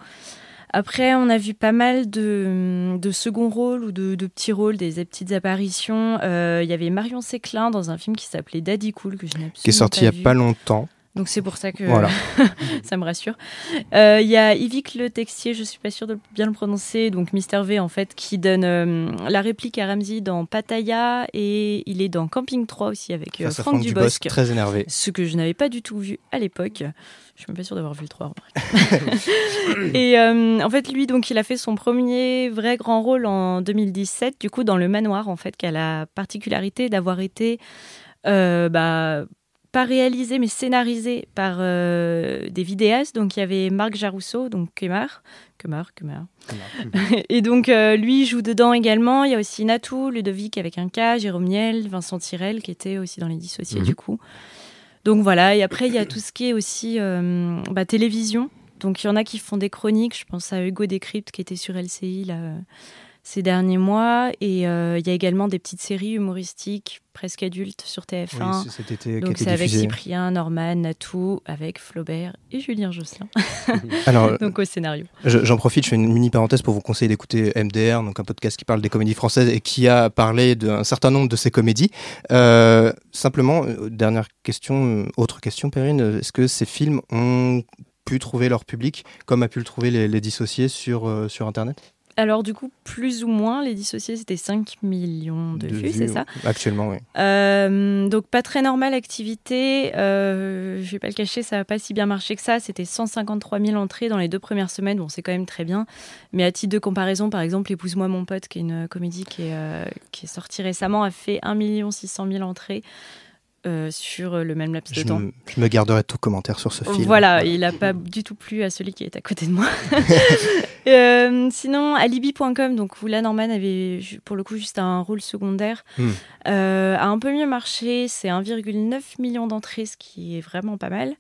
Après, on a vu pas mal de, de second rôles ou de, de petits rôles, des, des petites apparitions. Euh, Il y avait Marion Séclin dans un film qui s'appelait Daddy Cool, que je n'ai Qui est sorti il n'y a pas longtemps. Donc c'est pour ça que Voilà. (laughs) ça me rassure. Euh, Il y a Yvick Le Texier, je suis pas sûre de bien le prononcer, donc Mister V en fait, qui donne euh, la réplique à Ramsey dans Pattaya et il est dans Camping 3 aussi avec euh, Franck, Franck Dubosc. Dubosc, très énervé. Ce que je n'avais pas du tout vu à l'époque. Je suis même pas sûre d'avoir vu le 3 en vrai. (laughs) Et en fait, lui, donc, il a fait son premier vrai grand rôle en 2017, du coup, dans Le Manoir, en fait, qui a la particularité d'avoir été euh, bah, pas réalisé, mais scénarisé par euh, des vidéastes. Donc, il y avait Marc Jarousseau, donc Kemar. Kemar, Kemar. (laughs) Et donc, euh, lui joue dedans également. Il y a aussi Natou, Ludovic avec un K, Jérôme Niel, Vincent Tirel, qui était aussi dans Les Dissociés, Mhm. du coup. Donc voilà, et après, il y a tout ce qui est aussi euh, bah, télévision. Donc il y en a qui font des chroniques. Je pense à Hugo Décrypte qui était sur LCI là, ces derniers mois. Et il y a également des petites séries humoristiques presque adultes sur TF1. Oui, cet été, Donc c'est avec Cyprien, Norman, Natou, avec Flaubert et Julien Josselin. (laughs) Alors, donc au scénario. J'en profite, je fais une mini parenthèse pour vous conseiller d'écouter MDR, donc un podcast qui parle des comédies françaises et qui a parlé d'un certain nombre de ces comédies. Euh, simplement, dernière question, autre question, Perrine, est-ce que ces films ont pu trouver leur public comme a pu le trouver les, les dissociés sur, euh, sur Internet? Alors du coup, plus ou moins, les dissociés, c'était 5 millions de, vues, c'est ça Actuellement, oui. Euh, donc pas très normale activité. Euh, je vais pas le cacher, ça n'a pas si bien marché que ça. C'était 153 000 entrées dans les deux premières semaines. Bon, c'est quand même très bien. Mais à titre de comparaison, par exemple, Épouse-moi mon pote, qui est une comédie qui est, euh, qui est sortie récemment, a fait 1 600 000 entrées. Euh, sur le même laps de temps. je me garderai tout commentaire sur ce film. Voilà, il n'a pas du tout plu à celui qui est à côté de moi. (laughs) (laughs) euh, sinon, alibi.com, donc où la Norman avait pour le coup juste un rôle secondaire, hmm. euh, a un peu mieux marché. C'est 1,9 million d'entrées, ce qui est vraiment pas mal.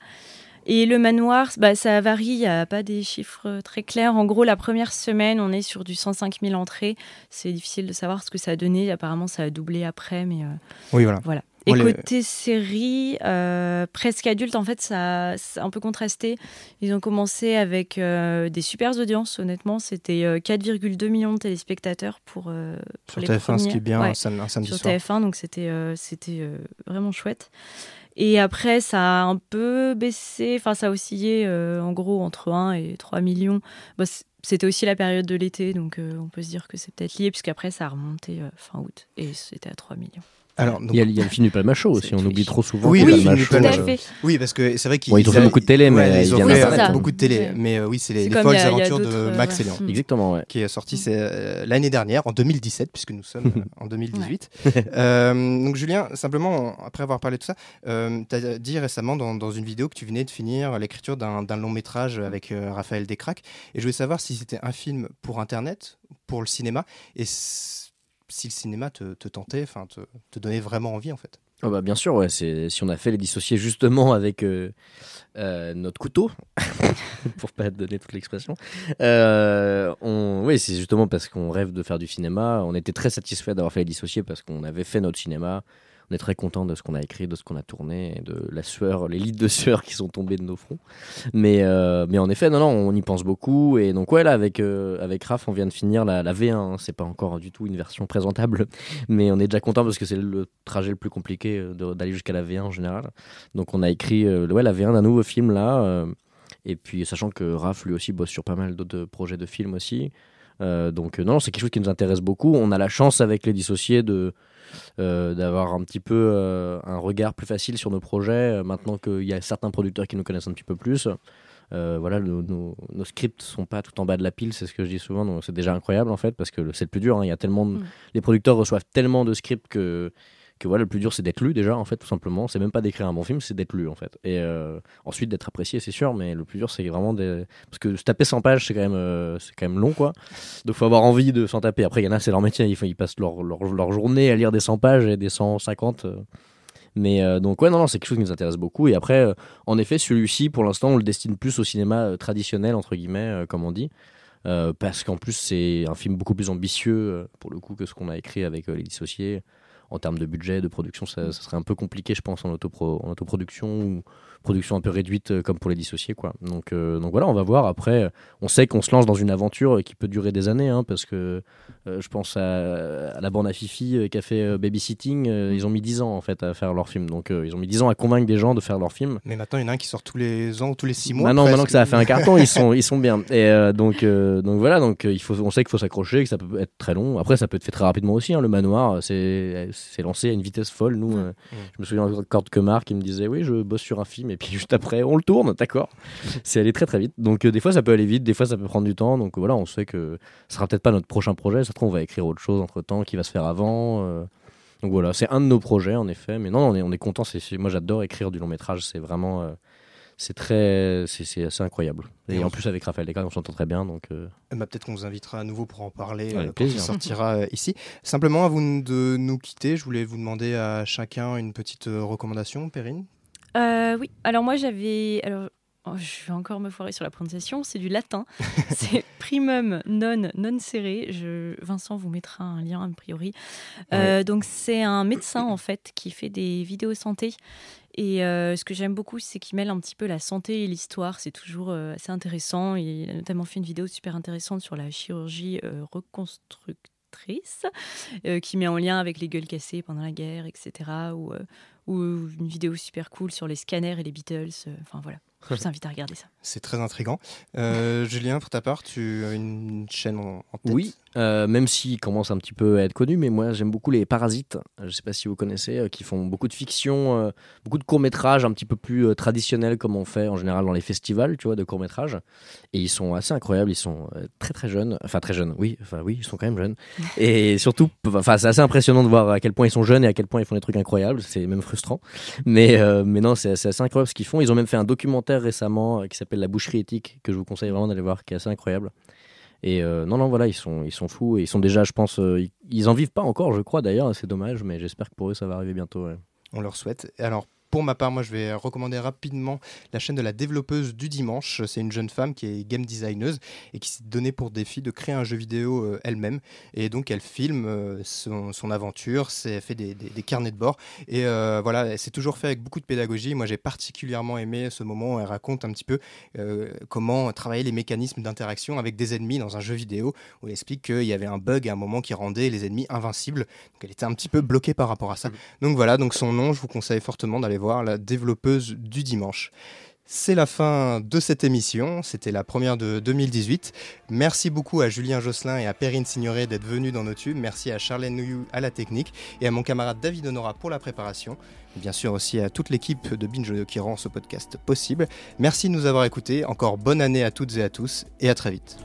Et le manoir, bah, ça varie, il n'y a pas des chiffres très clairs. En gros, la première semaine, on est sur du 105 000 entrées. C'est difficile de savoir ce que ça a donné. Apparemment, ça a doublé après, mais euh, oui, voilà. voilà. Et côté série, euh, presque adulte, en fait, ça, c'est un peu contrasté. Ils ont commencé avec euh, des super audiences, honnêtement. C'était 4,2 euh, millions de téléspectateurs pour, pour sur TF1, ce qui est bien un, samedi sur TF1, donc c'était, c'était vraiment chouette. Et après, ça a un peu baissé, enfin, ça a oscillé en gros entre 1 et 3 millions. Bah, c'était aussi la période de l'été, donc on peut se dire que c'est peut-être lié, puisqu'après, ça a remonté fin août et c'était à 3 millions. Alors, il, y a, il, y a, le film du Palma Show aussi, on oublie trop souvent. Oui, oui, Palma Show, euh... oui parce que c'est vrai qu'ils bon, ils ont fait beaucoup de télé, mais ouais, ils ont fait oui, beaucoup de télé. Mais euh, oui, c'est les, les folles aventures de Max euh, et Léon. Mm. Exactement, ouais. Qui est sorti euh, l'année dernière, en 2017, puisque nous sommes (laughs) en 2018. euh, donc Julien, simplement, après avoir parlé de tout ça, euh, tu as dit récemment dans, dans, une vidéo que tu venais de finir l'écriture d'un long métrage avec Raphaël Descraques. Et je voulais savoir si c'était un film pour Internet, pour le cinéma, et si le cinéma te, te tentait, enfin te, donnait vraiment envie en fait. Oh bah bien sûr, c'est si on a fait les dissocier justement avec euh, euh, notre couteau, (laughs) pour pas donner toute l'expression. Euh, oui, c'est justement parce qu'on rêve de faire du cinéma. On était très satisfait d'avoir fait les dissocier parce qu'on avait fait notre cinéma on est très content de ce qu'on a écrit, de ce qu'on a tourné, de la sueur, les litres de sueur qui sont tombés de nos fronts. Mais, euh, mais en effet, non, non, on y pense beaucoup. Et donc, ouais, là, avec, euh, avec Raph, on vient de finir la, la V1. Hein. C'est pas encore du tout une version présentable, (laughs) mais on est déjà content parce que c'est le trajet le plus compliqué euh, d'aller jusqu'à la V1 en général. Donc, on a écrit ouais, la V1 d'un nouveau film là. et puis, sachant que Raph, lui aussi, bosse sur pas mal d'autres projets de films aussi. Donc, non, c'est quelque chose qui nous intéresse beaucoup. On a la chance avec les dissociés de euh, d'avoir un petit peu euh, un regard plus facile sur nos projets, euh, maintenant qu'il y a certains producteurs qui nous connaissent un petit peu plus. voilà, nos, nos, nos, scripts sont pas tout en bas de la pile, c'est ce que je dis souvent, donc c'est déjà incroyable en fait, parce que c'est le plus dur. Hein. y a tellement, de, mm. les producteurs reçoivent tellement de scripts que que voilà, le plus dur c'est d'être lu déjà en fait tout simplement. C'est même pas d'écrire un bon film, c'est d'être lu en fait. Et euh, ensuite d'être apprécié, c'est sûr, mais le plus dur c'est vraiment parce que se taper 100 pages c'est quand même euh, c'est quand même long quoi. Donc faut avoir envie de s'en taper. Après il y en a c'est leur métier, ils, ils passent leur, leur, journée à lire des 100 pages et des 150. Euh. Mais donc ouais non non c'est quelque chose qui nous intéresse beaucoup. Et après en effet celui-ci pour l'instant on le destine plus au cinéma traditionnel entre guillemets comme on dit. parce qu'en plus c'est un film beaucoup plus ambitieux pour le coup que ce qu'on a écrit avec les dissociés en termes de budget, de production, ça, serait un peu compliqué, je pense, en, autopro en autoproduction ou production un peu réduite euh, comme pour les dissocier. Quoi. Donc, euh, donc voilà, on va voir. Après, on sait qu'on se lance dans une aventure qui peut durer des années, hein, parce que euh, je pense à, la bande à Fifi qui a fait Babysitting. ils ont mis 10 ans en fait à faire leur film. Donc ils ont mis 10 ans à convaincre des gens de faire leur film. Mais maintenant, il y en a un qui sort tous les ans ou tous les 6 mois. Maintenant, maintenant que ça a fait un carton, ils, sont, (laughs) ils sont bien. Et donc, donc voilà, donc, il faut, on sait qu'il faut s'accrocher, que ça peut être très long. Après, ça peut être fait très rapidement aussi. Hein, le manoir, c'est lancé à une vitesse folle. Nous, je me souviens encore de Kemar qui me disait Oui, je bosse sur un film. Et puis juste après, on le tourne, d'accord C'est allé très très vite. Donc euh, des fois ça peut aller vite, des fois ça peut prendre du temps. Donc voilà, on sait que ce sera peut-être pas notre prochain projet. Ça on va écrire autre chose entre temps qui va se faire avant. Euh. Donc voilà, c'est un de nos projets en effet. Mais non, on est, on est content. Moi j'adore écrire du long métrage. C'est vraiment. Euh, c'est très c'est assez incroyable et, en plus avec Raphaël Descartes on s'entend très bien donc bah, peut-être qu'on vous invitera à nouveau pour en parler quand il sortira ici simplement avant de nous quitter je voulais vous demander à chacun une petite recommandation Perrine euh, oui, alors moi j'avais. Alors, Oh, je vais encore me foirer sur la prononciation, c'est du latin. (laughs) c'est primum non non serré. Je, Vincent vous mettra un lien a priori. Euh, donc c'est un médecin en fait qui fait des vidéos santé. Et euh, ce que j'aime beaucoup, c'est qu'il mêle un petit peu la santé et l'histoire. C'est toujours assez intéressant. Il a notamment fait une vidéo super intéressante sur la chirurgie reconstructrice, qui met en lien avec les gueules cassées pendant la guerre, etc. Ou, ou une vidéo super cool sur les scanners et les Beatles. Enfin voilà. Je vous (laughs) invite à regarder ça. C'est très intriguant. Euh, Julien, pour ta part, tu as une chaîne en, tête? Oui, euh, même s'il commence un petit peu à être connu, mais moi j'aime beaucoup les Parasites. Je ne sais pas si vous connaissez, euh, qui font beaucoup de fiction, beaucoup de courts métrages un petit peu plus traditionnels comme on fait en général dans les festivals, tu vois, de courts métrages. Et ils sont assez incroyables. Ils sont très très jeunes, enfin très jeunes. Oui, enfin oui, ils sont quand même jeunes. (laughs) Et surtout, enfin c'est assez impressionnant de voir à quel point ils sont jeunes et à quel point ils font des trucs incroyables. C'est même frustrant. Mais mais non, c'est assez incroyable ce qu'ils font. Ils ont même fait un documentaire récemment euh, qui s'appelle La boucherie éthique, que je vous conseille vraiment d'aller voir, qui est assez incroyable. Et euh, non, non, voilà, ils sont, ils sont fous et ils sont déjà, je pense, euh, ils, en vivent pas encore, je crois d'ailleurs, c'est dommage, mais j'espère que pour eux ça va arriver bientôt. On leur souhaite. Alors, pour ma part, moi, je vais recommander rapidement la chaîne de la développeuse du dimanche. C'est une jeune femme qui est game designeuse et qui s'est donnée pour défi de créer un jeu vidéo euh, elle-même. Et donc, elle filme euh, son, aventure, elle fait des, carnets de bord. Et euh, voilà, c'est toujours fait avec beaucoup de pédagogie. Moi, j'ai particulièrement aimé ce moment où elle raconte un petit peu comment travailler les mécanismes d'interaction avec des ennemis dans un jeu vidéo, où elle explique qu'il y avait un bug à un moment qui rendait les ennemis invincibles. Donc, elle était un petit peu bloquée par rapport à ça. Mmh. Donc voilà, donc son nom, je vous conseille fortement d'aller voir la développeuse du dimanche. C'est la fin de cette émission, c'était la première de 2018. Merci beaucoup à Julien Josselin et à Perrine Signoret d'être venus dans nos tubes. Merci à Charlène Nouyou à la technique et à mon camarade David Honora pour la préparation. bien sûr aussi à toute l'équipe de Binge qui rend ce podcast possible. Merci de nous avoir écoutés. Encore bonne année à toutes et à tous et à très vite.